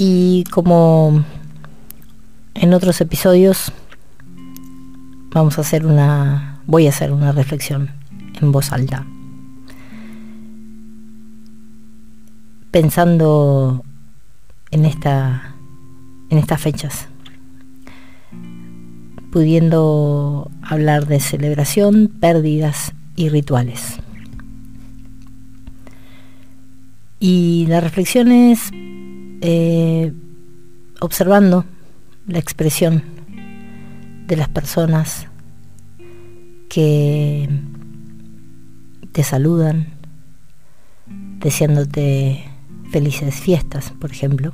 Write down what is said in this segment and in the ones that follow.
Y como en otros episodios, vamos a hacer una, voy a hacer una reflexión en voz alta. Pensando en esta en estas fechas pudiendo hablar de celebración, pérdidas y rituales. Y la reflexión es eh, observando la expresión de las personas que te saludan, deseándote felices fiestas, por ejemplo,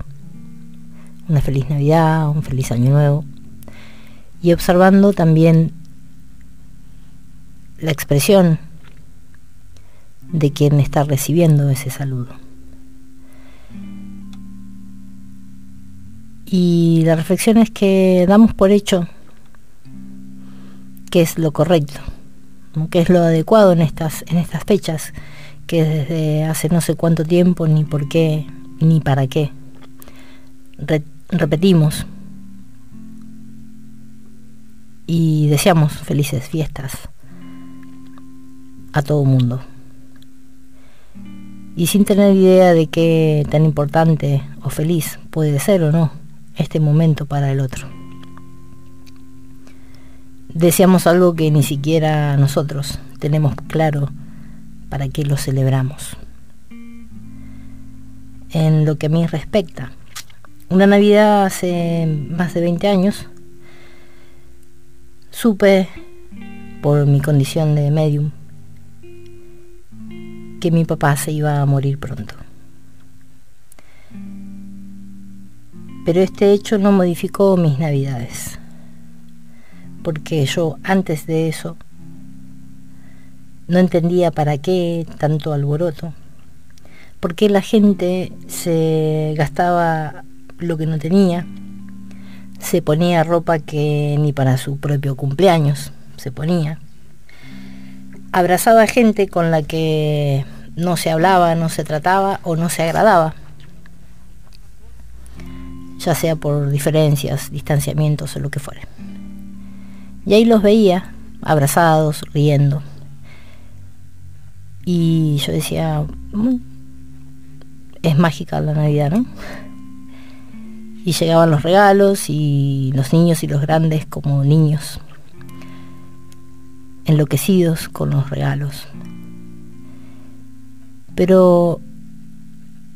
una feliz Navidad, un feliz Año Nuevo, y observando también la expresión de quien está recibiendo ese saludo. Y la reflexión es que damos por hecho que es lo correcto, que es lo adecuado en estas, en estas fechas, que desde hace no sé cuánto tiempo, ni por qué, ni para qué. repetimos y deseamos felices fiestas a todo mundo. Y sin tener idea de qué tan importante o feliz puede ser o no este momento para el otro. Deseamos algo que ni siquiera nosotros tenemos claro para qué lo celebramos. En lo que a mí respecta, una Navidad hace más de 20 años, supe por mi condición de medium que mi papá se iba a morir pronto. Pero este hecho no modificó mis navidades, porque yo antes de eso no entendía para qué tanto alboroto, por qué la gente se gastaba lo que no tenía, se ponía ropa que ni para su propio cumpleaños se ponía, abrazaba gente con la que no se hablaba, no se trataba o no se agradaba ya sea por diferencias, distanciamientos o lo que fuera. Y ahí los veía, abrazados, riendo. Y yo decía, mm, es mágica la Navidad, ¿no? Y llegaban los regalos y los niños y los grandes como niños, enloquecidos con los regalos. Pero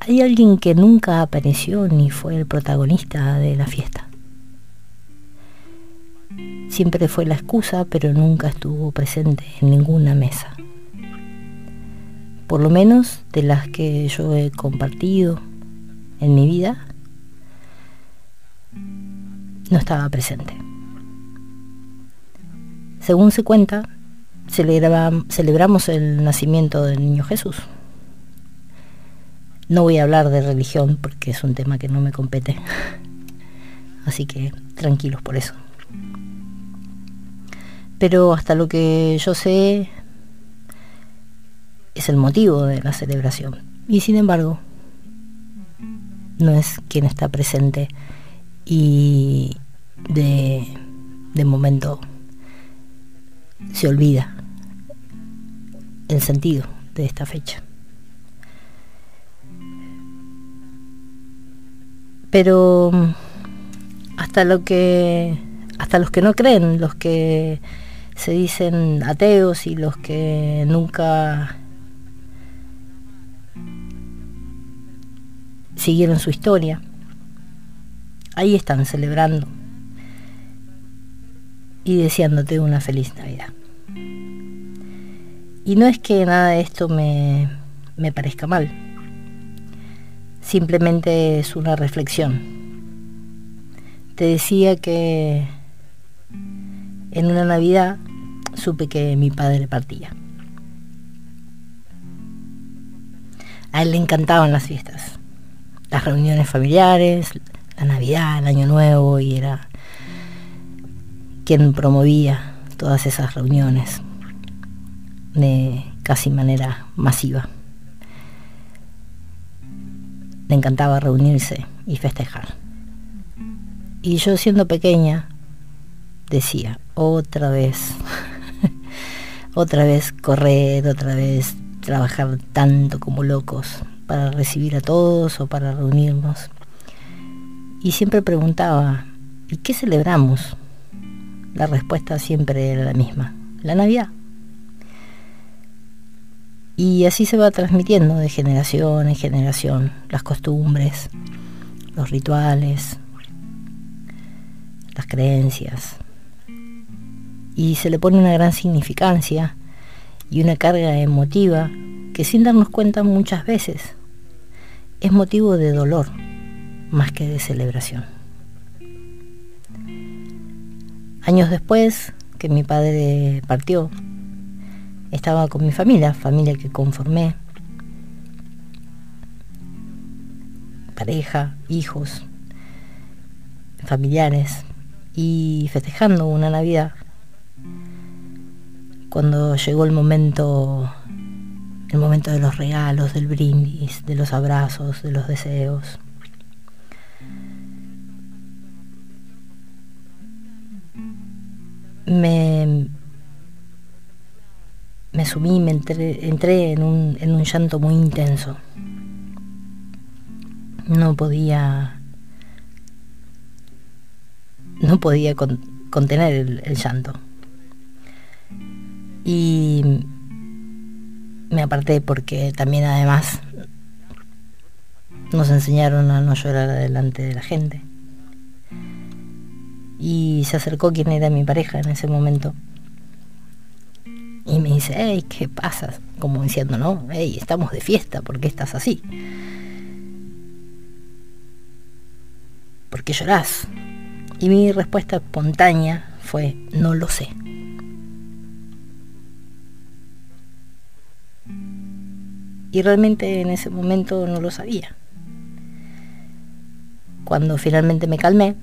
hay alguien que nunca apareció ni fue el protagonista de la fiesta. Siempre fue la excusa, pero nunca estuvo presente en ninguna mesa. Por lo menos de las que yo he compartido en mi vida, no estaba presente. Según se cuenta, celebramos el nacimiento del niño Jesús. No voy a hablar de religión porque es un tema que no me compete. Así que tranquilos por eso. Pero hasta lo que yo sé es el motivo de la celebración. Y sin embargo, no es quien está presente y de, de momento se olvida el sentido de esta fecha. Pero mm, hasta lo que hasta los que no creen, los que se dicen ateos y los que nunca siguieron su historia, ahí están celebrando y deseándote una feliz Navidad. Y no es que nada de esto me, me parezca mal simplemente es una reflexión. Te decía que en una Navidad supe que mi padre partía. A él le encantaban las fiestas, las reuniones familiares, la Navidad, el Año Nuevo, y era quien promovía todas esas reuniones de casi manera masiva. Le encantaba reunirse y festejar. Y yo siendo pequeña decía, otra vez, otra vez correr, otra vez trabajar tanto como locos para recibir a todos o para reunirnos. Y siempre preguntaba, ¿y qué celebramos? La respuesta siempre era la misma, la Navidad. Y así se va transmitiendo de generación en generación las costumbres, los rituales, las creencias. Y se le pone una gran significancia y una carga emotiva que sin darnos cuenta muchas veces es motivo de dolor más que de celebración. Años después que mi padre partió, estaba con mi familia, familia que conformé, pareja, hijos, familiares, y festejando una Navidad, cuando llegó el momento, el momento de los regalos, del brindis, de los abrazos, de los deseos. Me, me sumí, me entré, en, un, en un llanto muy intenso. No podía, no podía contener el, el llanto. Y me aparté porque también además nos enseñaron a no llorar delante de la gente. Y se acercó quien era mi pareja en ese momento y me dice, hey, ¿qué pasa? Como diciendo, no, hey, estamos de fiesta, ¿por qué estás así? ¿Por qué llorás? Y mi respuesta espontánea fue, no lo sé. Y realmente en ese momento no lo sabía. Cuando finalmente me calmé,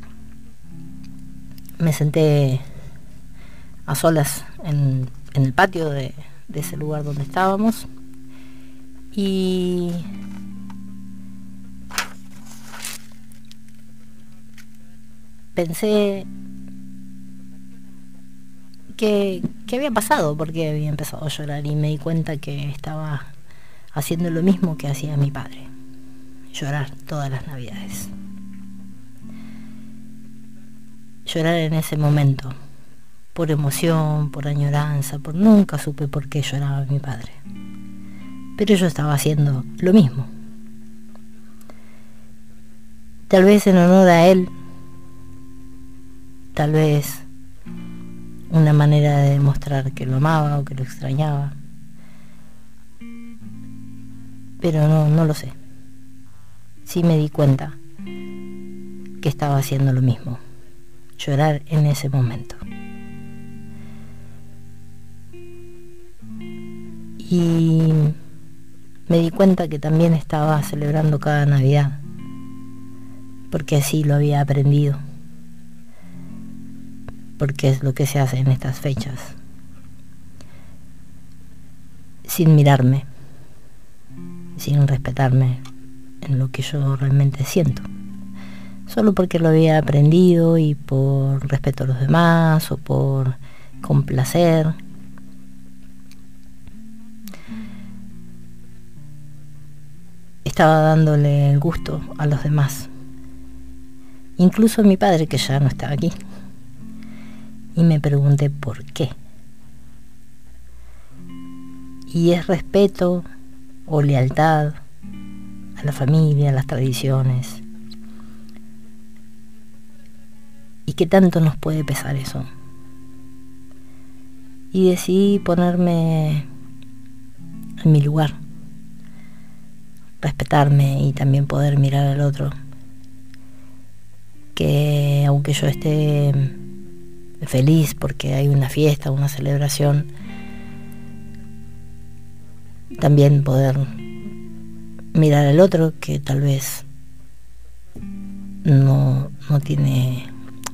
me senté a solas en en el patio de, ese lugar donde estábamos y pensé que, que, había pasado, porque había empezado a llorar y me di cuenta que estaba haciendo lo mismo que hacía mi padre, llorar todas las navidades. Llorar en ese momento, por emoción, por añoranza, por nunca supe por qué lloraba mi padre. Pero yo estaba haciendo lo mismo. Tal vez en honor a él, tal vez una manera de demostrar que lo amaba o que lo extrañaba. Pero no, no lo sé. Sí me di cuenta que estaba haciendo lo mismo, llorar en ese momento. Y me di cuenta que también estaba celebrando cada Navidad, porque así lo había aprendido, porque es lo que se hace en estas fechas, sin mirarme, sin respetarme en lo que yo realmente siento, solo porque lo había aprendido y por respeto a los demás o por complacer estaba dándole el gusto a los demás. Incluso mi padre, que ya no estaba aquí. Y me pregunté por qué. Y es respeto o lealtad a la familia, a las tradiciones. ¿Y qué tanto nos puede pesar eso? Y decidí ponerme en mi lugar respetarme y también poder mirar al otro. Que aunque yo esté feliz porque hay una fiesta, una celebración, también poder mirar al otro que tal vez no, no tiene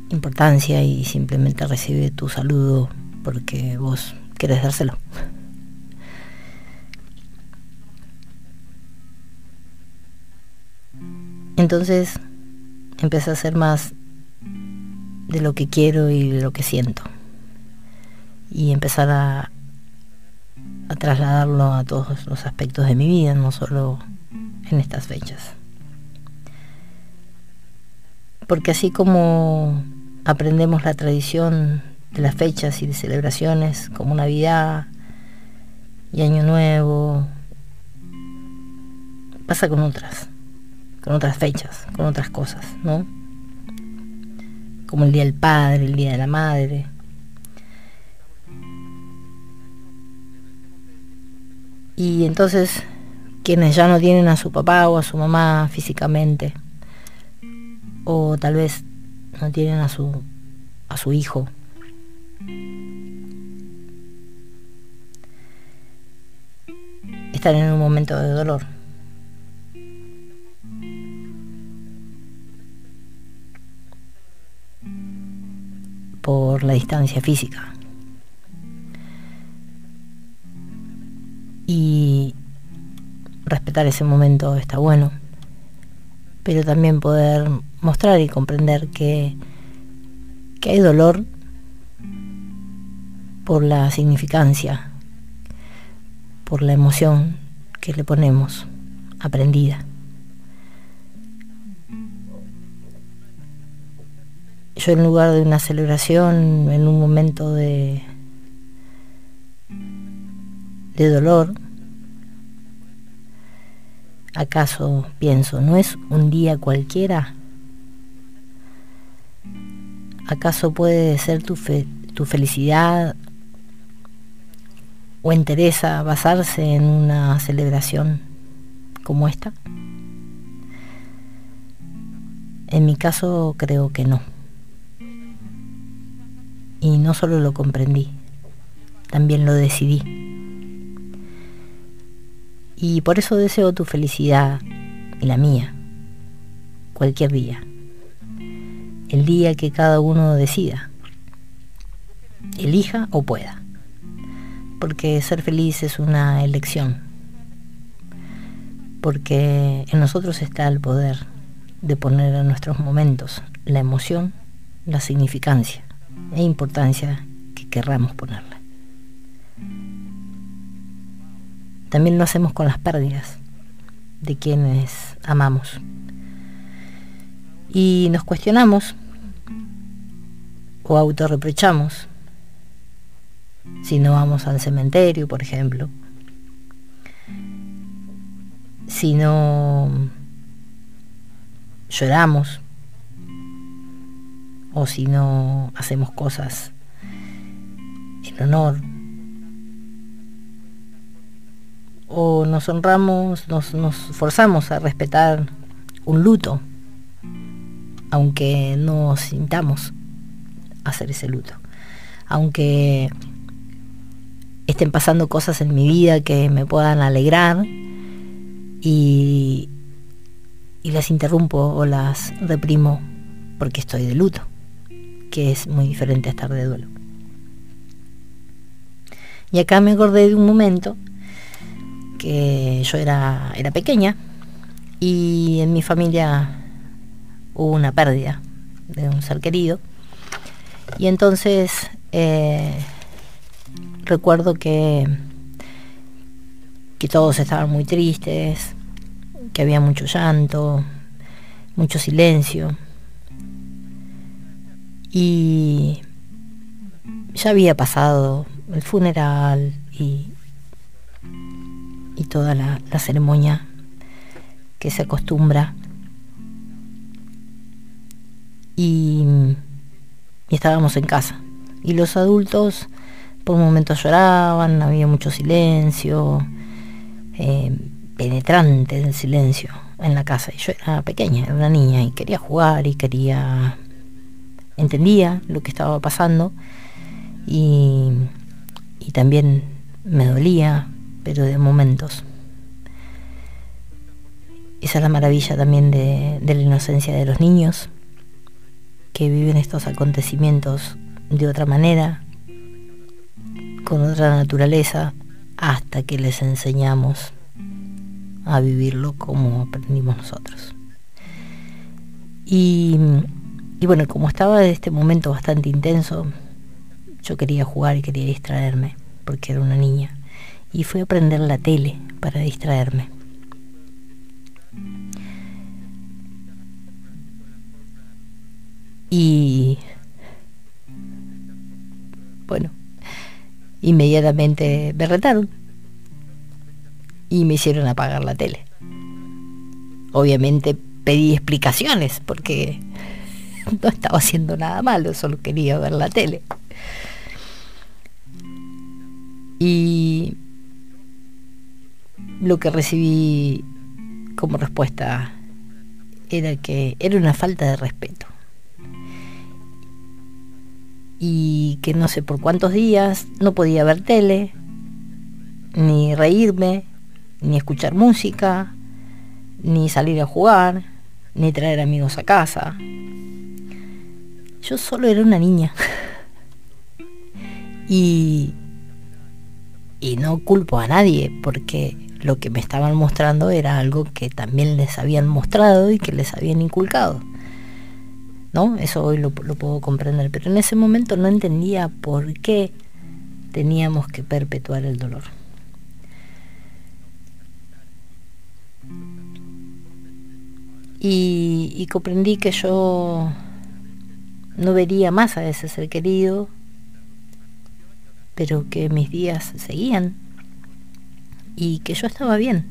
importancia y simplemente recibe tu saludo porque vos querés dárselo. Entonces empecé a hacer más de lo que quiero y de lo que siento. Y empezar a, a trasladarlo a todos los aspectos de mi vida, no solo en estas fechas. Porque así como aprendemos la tradición de las fechas y de celebraciones como Navidad y Año Nuevo, pasa con otras, con otras fechas, con otras cosas, ¿no? Como el Día del Padre, el Día de la Madre. Y entonces quienes ya no tienen a su papá o a su mamá físicamente, o tal vez no tienen a su, a su hijo, están en un momento de dolor. Por la distancia física. Y respetar ese momento está bueno, pero también poder mostrar y comprender que, que hay dolor por la significancia, por la emoción que le ponemos aprendida. Yo en lugar de una celebración, en un momento de, de dolor, ¿Acaso pienso, no es un día cualquiera? ¿Acaso puede ser tu, tu felicidad o entereza basarse en una celebración como esta? En mi caso creo que no. Y no solo lo comprendí, también lo decidí. Y por eso deseo tu felicidad y la mía, cualquier día, el día que cada uno decida, elija o pueda, porque ser feliz es una elección, porque en nosotros está el poder de poner en nuestros momentos la emoción, la significancia e importancia que querramos ponerle. También lo hacemos con las pérdidas de quienes amamos. Y nos cuestionamos o autorreprochamos si no vamos al cementerio, por ejemplo. Si no lloramos o si no hacemos cosas en honor. O nos honramos, nos, nos forzamos a respetar un luto, aunque no sintamos hacer ese luto, aunque estén pasando cosas en mi vida que me puedan alegrar y, y las interrumpo o las reprimo porque estoy de luto, que es muy diferente a estar de duelo. Y acá me acordé de un momento que yo era, era pequeña y en mi familia hubo una pérdida de un ser querido. Y entonces eh, recuerdo que, que todos estaban muy tristes, que había mucho llanto, mucho silencio. Y ya había pasado el funeral y, y toda la, ceremonia que se acostumbra. Y, estábamos en casa. Y los adultos por momentos lloraban, había mucho silencio, eh, penetrante el silencio en la casa. Y yo era pequeña, era una niña y quería jugar y quería... entendía lo que estaba pasando y, y también me dolía, pero de momentos. Esa es la maravilla también de, la inocencia de los niños, que viven estos acontecimientos de otra manera, con otra naturaleza, hasta que les enseñamos a vivirlo como aprendimos nosotros. Y, y bueno, como estaba en este momento bastante intenso, yo quería jugar y quería distraerme, porque era una niña. Y fui a prender la tele para distraerme. Y bueno, inmediatamente me retaron y me hicieron apagar la tele. Obviamente pedí explicaciones porque no estaba haciendo nada malo, solo quería ver la tele. Y lo que recibí como respuesta era que era una falta de respeto. Y que no sé por cuántos días no podía ver tele, ni reírme, ni escuchar música, ni salir a jugar, ni traer amigos a casa. Yo solo era una niña. y, y no culpo a nadie porque lo que me estaban mostrando era algo que también les habían mostrado y que les habían inculcado. ¿No? Eso hoy lo, lo puedo comprender, pero en ese momento no entendía por qué teníamos que perpetuar el dolor. y, comprendí que yo no vería más a ese ser querido, pero que mis días seguían y que yo estaba bien.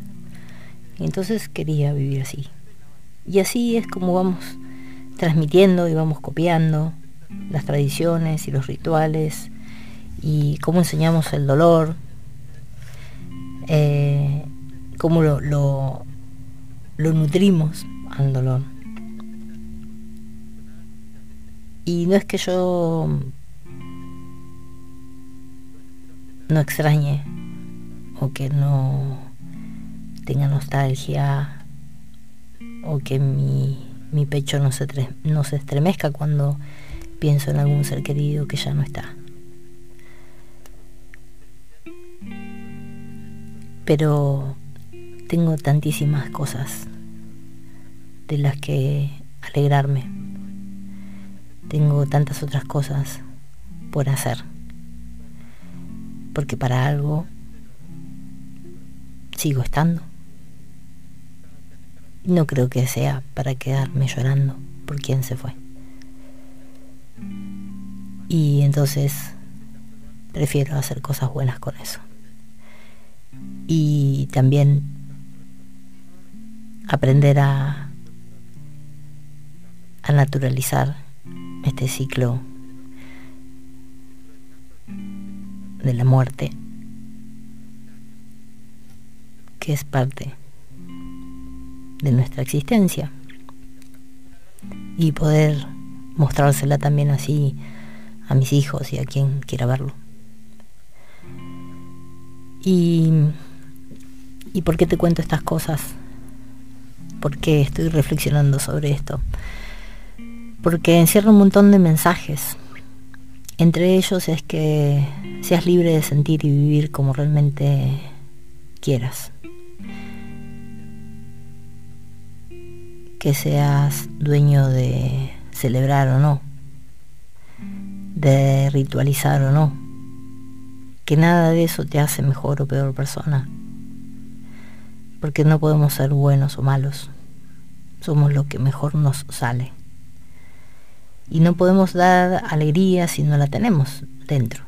Entonces quería vivir así. Y así es como vamos transmitiendo y vamos copiando las tradiciones y los rituales y cómo enseñamos el dolor, eh, cómo lo, lo nutrimos al dolor. Y no es que yo no extrañe o que no tenga nostalgia o que mi, mi pecho no se, no se estremezca cuando pienso en algún ser querido que ya no está. Pero tengo tantísimas cosas de las que alegrarme. Tengo tantas otras cosas por hacer. Porque para algo sigo estando. No creo que sea para quedarme llorando por quien se fue. Y entonces prefiero hacer cosas buenas con eso. Y también aprender a a naturalizar este ciclo de la muerte, que es parte de nuestra existencia, y poder mostrársela también así a mis hijos y a quien quiera verlo. Y, ¿Y por qué te cuento estas cosas? ¿Por qué estoy reflexionando sobre esto? Porque encierra un montón de mensajes. Entre ellos es que seas libre de sentir y vivir como realmente quieras. Que seas dueño de celebrar o no, de ritualizar o no. Que nada de eso te hace mejor o peor persona. Porque no podemos ser buenos o malos. Somos lo que mejor nos sale y no podemos dar alegría si no la tenemos dentro.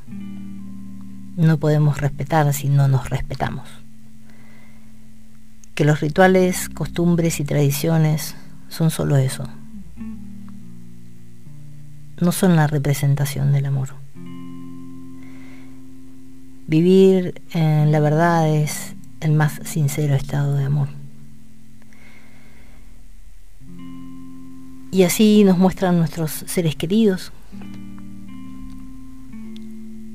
No podemos respetar si no nos respetamos. Que los rituales, costumbres y tradiciones son solo eso. No son la representación del amor. Vivir en la verdad es el más sincero estado de amor. Y así nos muestran nuestros seres queridos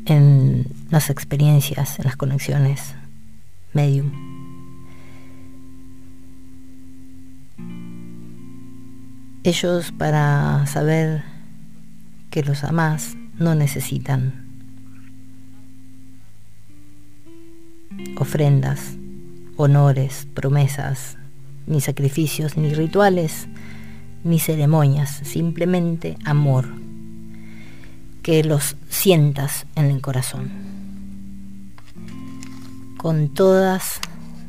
en las experiencias, en las conexiones medium. Ellos para saber que los amás no necesitan ofrendas, honores, promesas, ni sacrificios, ni rituales ni ceremonias, simplemente amor, que los sientas en el corazón, con todas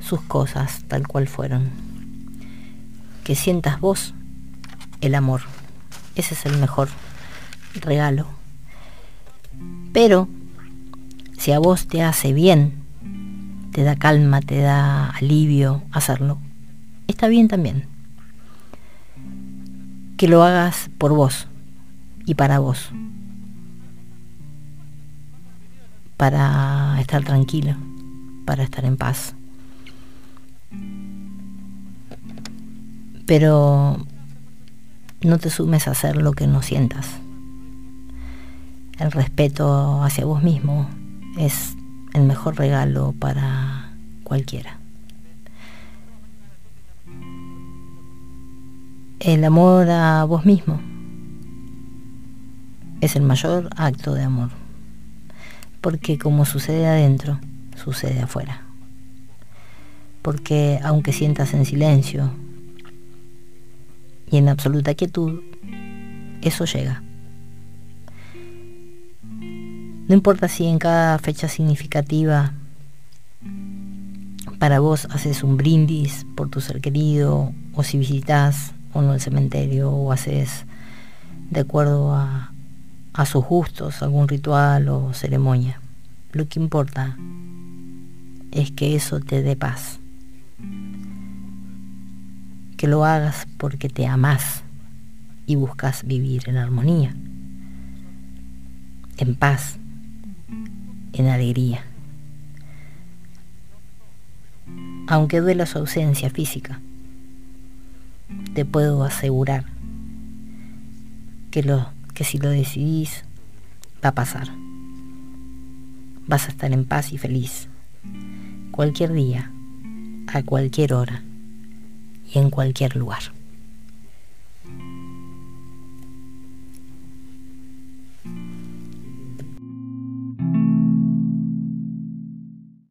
sus cosas tal cual fueron, que sientas vos el amor, ese es el mejor regalo. Pero si a vos te hace bien, te da calma, te da alivio hacerlo, está bien también. Que lo hagas por vos y para vos. Para estar tranquilo, para estar en paz. Pero no te sumes a hacer lo que no sientas. El respeto hacia vos mismo es el mejor regalo para cualquiera. El amor a vos mismo es el mayor acto de amor, porque como sucede adentro, sucede afuera. Porque aunque sientas en silencio y en absoluta quietud, eso llega. No importa si en cada fecha significativa para vos haces un brindis por tu ser querido, o si visitas o no el cementerio, o haces de acuerdo a, a sus gustos algún ritual o ceremonia. Lo que importa es que eso te dé paz. Que lo hagas porque te amas y buscas vivir en armonía, en paz en alegría. Aunque duela su ausencia física, te puedo asegurar que, lo, que si lo decidís, va a pasar. Vas a estar en paz y feliz, cualquier día, a cualquier hora y en cualquier lugar.